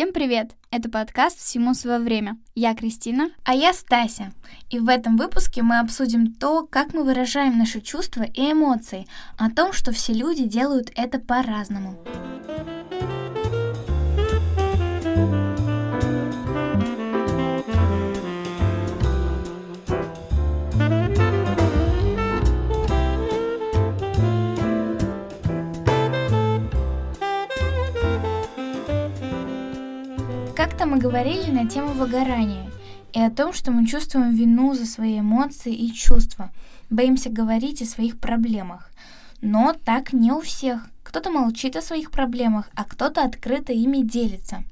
Всем привет! Это подкаст «Всему свое время». Я Кристина. А я Стася. И в этом выпуске мы обсудим то, как мы выражаем наши чувства и эмоции, о том, что все люди делают это по-разному. Как-то говорили на тему выгорания и о том, что мы чувствуем вину за свои эмоции и чувства, боимся говорить о своих проблемах. Но так не у всех. Кто-то молчит о своих проблемах, а кто-то открыто ими делится.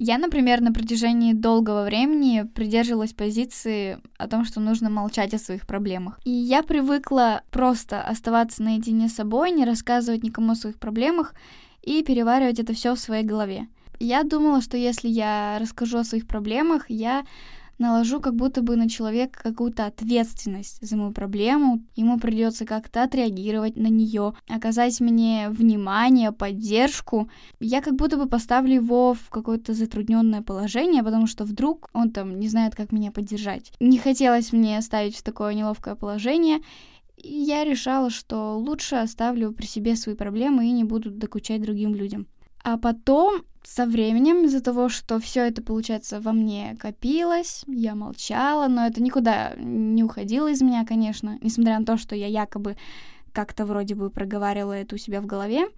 Я, например, на протяжении долгого времени придерживалась позиции о том, что нужно молчать о своих проблемах. И я привыкла просто оставаться наедине с собой, не рассказывать никому о своих проблемах и переваривать это все в своей голове. Я думала, что если я расскажу о своих проблемах, я наложу как будто бы на человека какую-то ответственность за мою проблему. Ему придется как-то отреагировать на нее, оказать мне внимание, поддержку. Я как будто бы поставлю его в какое-то затрудненное положение, потому что вдруг он там не знает, как меня поддержать. Не хотелось мне ставить в такое неловкое положение. Я решала, что лучше оставлю при себе свои проблемы и не буду докучать другим людям. А потом, со временем, из-за того, что все это, получается, во мне копилось, я молчала, но это никуда не уходило из меня, конечно, несмотря на то, что я якобы как-то вроде бы проговаривала это у себя в голове.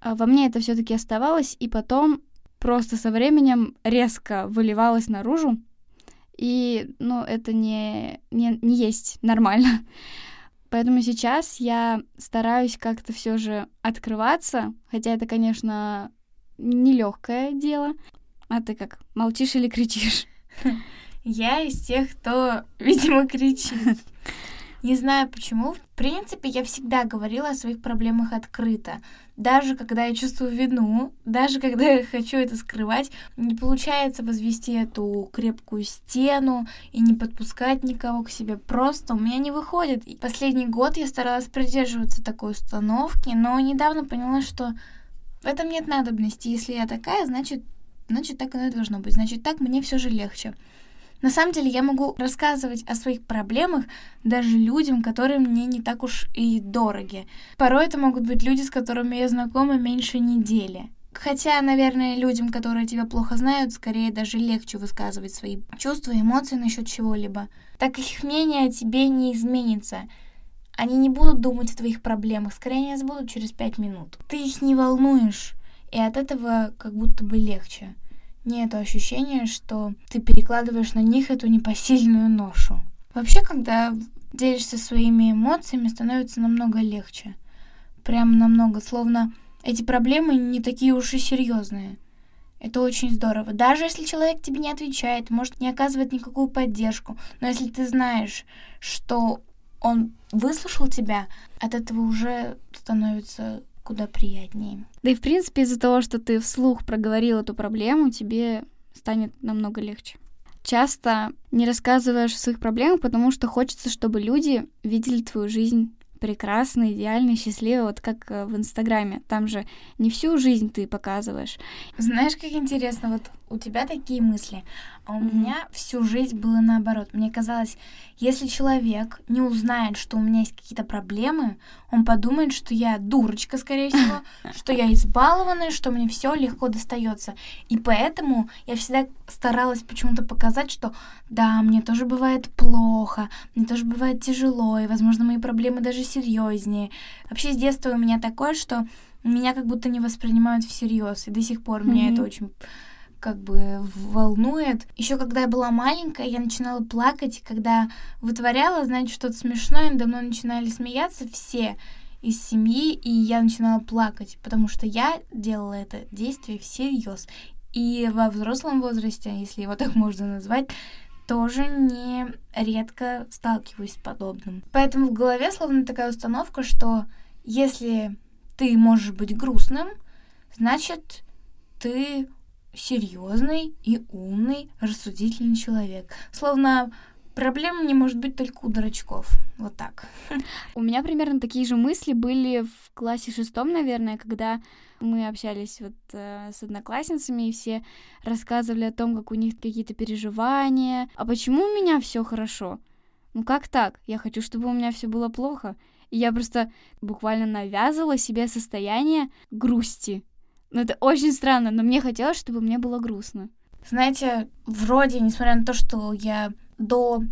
А во мне это все-таки оставалось, и потом просто со временем резко выливалось наружу. И, ну, это не, не, не есть нормально. Поэтому сейчас я стараюсь как-то все же открываться, хотя это, конечно, нелегкое дело. А ты как, молчишь или кричишь? Я из тех, кто, видимо, кричит. Не знаю почему. В принципе, я всегда говорила о своих проблемах открыто. Даже когда я чувствую вину, даже когда я хочу это скрывать, не получается возвести эту крепкую стену и не подпускать никого к себе. Просто у меня не выходит. И последний год я старалась придерживаться такой установки, но недавно поняла, что в этом нет надобности. Если я такая, значит, значит так оно и должно быть. Значит, так мне все же легче. На самом деле я могу рассказывать о своих проблемах даже людям, которые мне не так уж и дороги. Порой это могут быть люди, с которыми я знакома меньше недели. Хотя, наверное, людям, которые тебя плохо знают, скорее даже легче высказывать свои чувства и эмоции насчет чего-либо. Так их мнение о тебе не изменится. Они не будут думать о твоих проблемах, скорее они забудут через пять минут. Ты их не волнуешь, и от этого как будто бы легче нет ощущения, что ты перекладываешь на них эту непосильную ношу. Вообще, когда делишься своими эмоциями, становится намного легче. Прям намного, словно эти проблемы не такие уж и серьезные. Это очень здорово. Даже если человек тебе не отвечает, может не оказывать никакую поддержку, но если ты знаешь, что он выслушал тебя, от этого уже становится куда приятнее. Да и в принципе из-за того, что ты вслух проговорил эту проблему, тебе станет намного легче. Часто не рассказываешь о своих проблемах, потому что хочется, чтобы люди видели твою жизнь прекрасный, идеальный, счастливый, вот как э, в Инстаграме. Там же не всю жизнь ты показываешь. Знаешь, как интересно, вот у тебя такие мысли, а у mm-hmm. меня всю жизнь было наоборот. Мне казалось, если человек не узнает, что у меня есть какие-то проблемы, он подумает, что я дурочка, скорее всего, что я избалованная, что мне все легко достается. И поэтому я всегда старалась почему-то показать, что да, мне тоже бывает плохо, мне тоже бывает тяжело, и, возможно, мои проблемы даже серьезнее. Вообще с детства у меня такое, что меня как будто не воспринимают всерьез, и до сих пор mm-hmm. меня это очень как бы волнует. Еще когда я была маленькая, я начинала плакать, когда вытворяла, знаете, что-то смешное, надо мной начинали смеяться все из семьи, и я начинала плакать, потому что я делала это действие всерьез. И во взрослом возрасте, если его так можно назвать, тоже не редко сталкиваюсь с подобным. Поэтому в голове словно такая установка, что если ты можешь быть грустным, значит, ты серьезный и умный, рассудительный человек. Словно Проблема не может быть только у дурачков. Вот так. У меня примерно такие же мысли были в классе шестом, наверное, когда мы общались вот э, с одноклассницами, и все рассказывали о том, как у них какие-то переживания. А почему у меня все хорошо? Ну как так? Я хочу, чтобы у меня все было плохо. И я просто буквально навязывала себе состояние грусти. Ну это очень странно, но мне хотелось, чтобы мне было грустно. Знаете, вроде, несмотря на то, что я до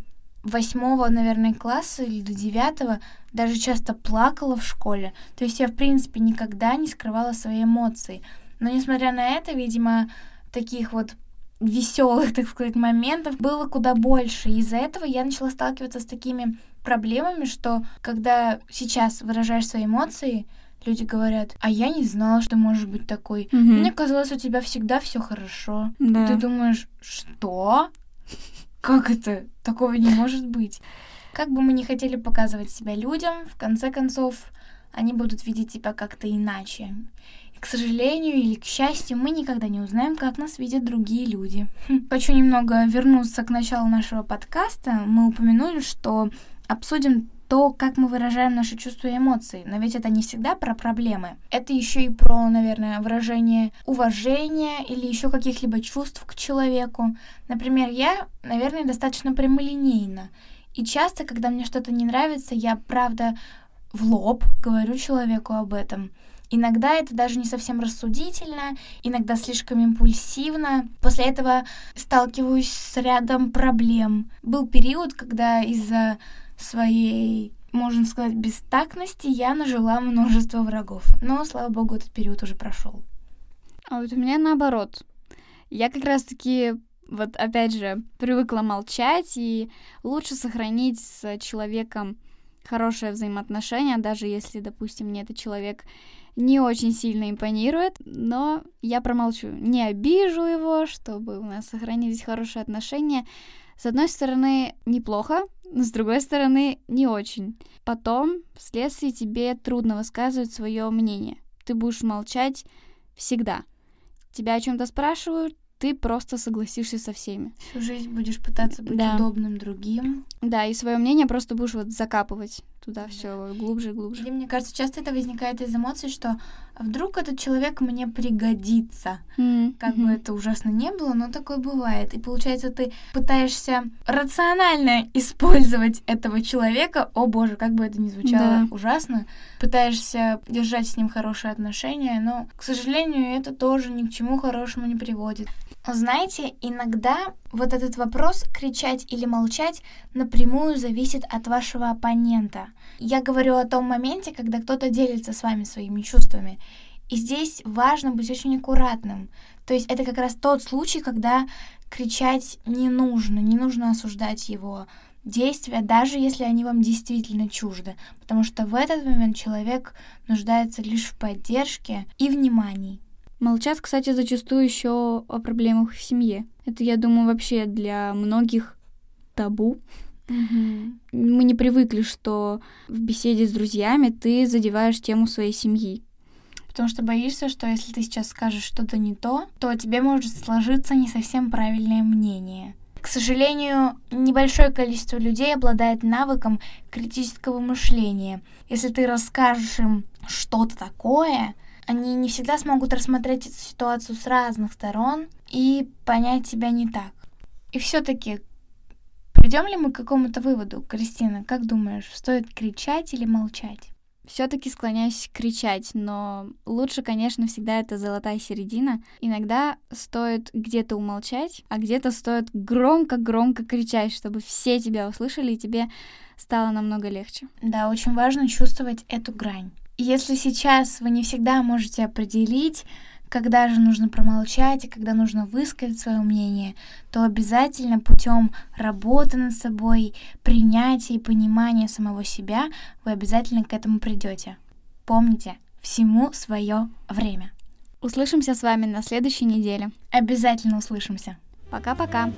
восьмого, наверное, класса или до девятого даже часто плакала в школе. То есть я, в принципе, никогда не скрывала свои эмоции. Но, несмотря на это, видимо, таких вот веселых, так сказать, моментов было куда больше. Из-за этого я начала сталкиваться с такими проблемами, что когда сейчас выражаешь свои эмоции, люди говорят, а я не знала, что может быть такой. Угу. Мне казалось, у тебя всегда все хорошо. Да. И ты думаешь, что? Как это? Такого не может быть. Как бы мы ни хотели показывать себя людям, в конце концов, они будут видеть тебя как-то иначе. И, к сожалению или к счастью, мы никогда не узнаем, как нас видят другие люди. Хм. Хочу немного вернуться к началу нашего подкаста. Мы упомянули, что обсудим то, как мы выражаем наши чувства и эмоции. Но ведь это не всегда про проблемы. Это еще и про, наверное, выражение уважения или еще каких-либо чувств к человеку. Например, я, наверное, достаточно прямолинейна. И часто, когда мне что-то не нравится, я, правда, в лоб говорю человеку об этом. Иногда это даже не совсем рассудительно, иногда слишком импульсивно. После этого сталкиваюсь с рядом проблем. Был период, когда из-за своей, можно сказать, бестактности я нажила множество врагов. Но, слава богу, этот период уже прошел. А вот у меня наоборот. Я как раз-таки вот опять же привыкла молчать и лучше сохранить с человеком хорошее взаимоотношение, даже если, допустим, мне этот человек не очень сильно импонирует, но я промолчу, не обижу его, чтобы у нас сохранились хорошие отношения. С одной стороны, неплохо, но с другой стороны, не очень. Потом, вследствие тебе трудно высказывать свое мнение. Ты будешь молчать всегда. Тебя о чем-то спрашивают, ты просто согласишься со всеми. Всю жизнь будешь пытаться быть да. удобным другим. Да, и свое мнение просто будешь вот закапывать туда все глубже и глубже. Или, мне кажется, часто это возникает из эмоций, что вдруг этот человек мне пригодится. Mm-hmm. Как бы это ужасно не было, но такое бывает. И получается, ты пытаешься рационально использовать этого человека. О боже, как бы это ни звучало да. ужасно. Пытаешься держать с ним хорошие отношения, но, к сожалению, это тоже ни к чему хорошему не приводит. Знаете, иногда вот этот вопрос, кричать или молчать, напрямую зависит от вашего оппонента. Я говорю о том моменте, когда кто-то делится с вами своими чувствами. И здесь важно быть очень аккуратным. То есть это как раз тот случай, когда кричать не нужно, не нужно осуждать его действия, даже если они вам действительно чужды, потому что в этот момент человек нуждается лишь в поддержке и внимании. Молчат, кстати, зачастую еще о проблемах в семье. Это, я думаю, вообще для многих табу. Угу. Мы не привыкли, что в беседе с друзьями ты задеваешь тему своей семьи. Потому что боишься, что если ты сейчас скажешь что-то не то, то тебе может сложиться не совсем правильное мнение. К сожалению, небольшое количество людей обладает навыком критического мышления. Если ты расскажешь им что-то такое, они не всегда смогут рассмотреть эту ситуацию с разных сторон и понять тебя не так. И все-таки придем ли мы к какому-то выводу, Кристина? Как думаешь, стоит кричать или молчать? Все-таки склоняюсь кричать, но лучше, конечно, всегда это золотая середина. Иногда стоит где-то умолчать, а где-то стоит громко-громко кричать, чтобы все тебя услышали и тебе стало намного легче. Да, очень важно чувствовать эту грань. Если сейчас вы не всегда можете определить, когда же нужно промолчать и когда нужно высказать свое мнение, то обязательно путем работы над собой, принятия и понимания самого себя вы обязательно к этому придете. Помните, всему свое время. Услышимся с вами на следующей неделе. Обязательно услышимся. Пока-пока.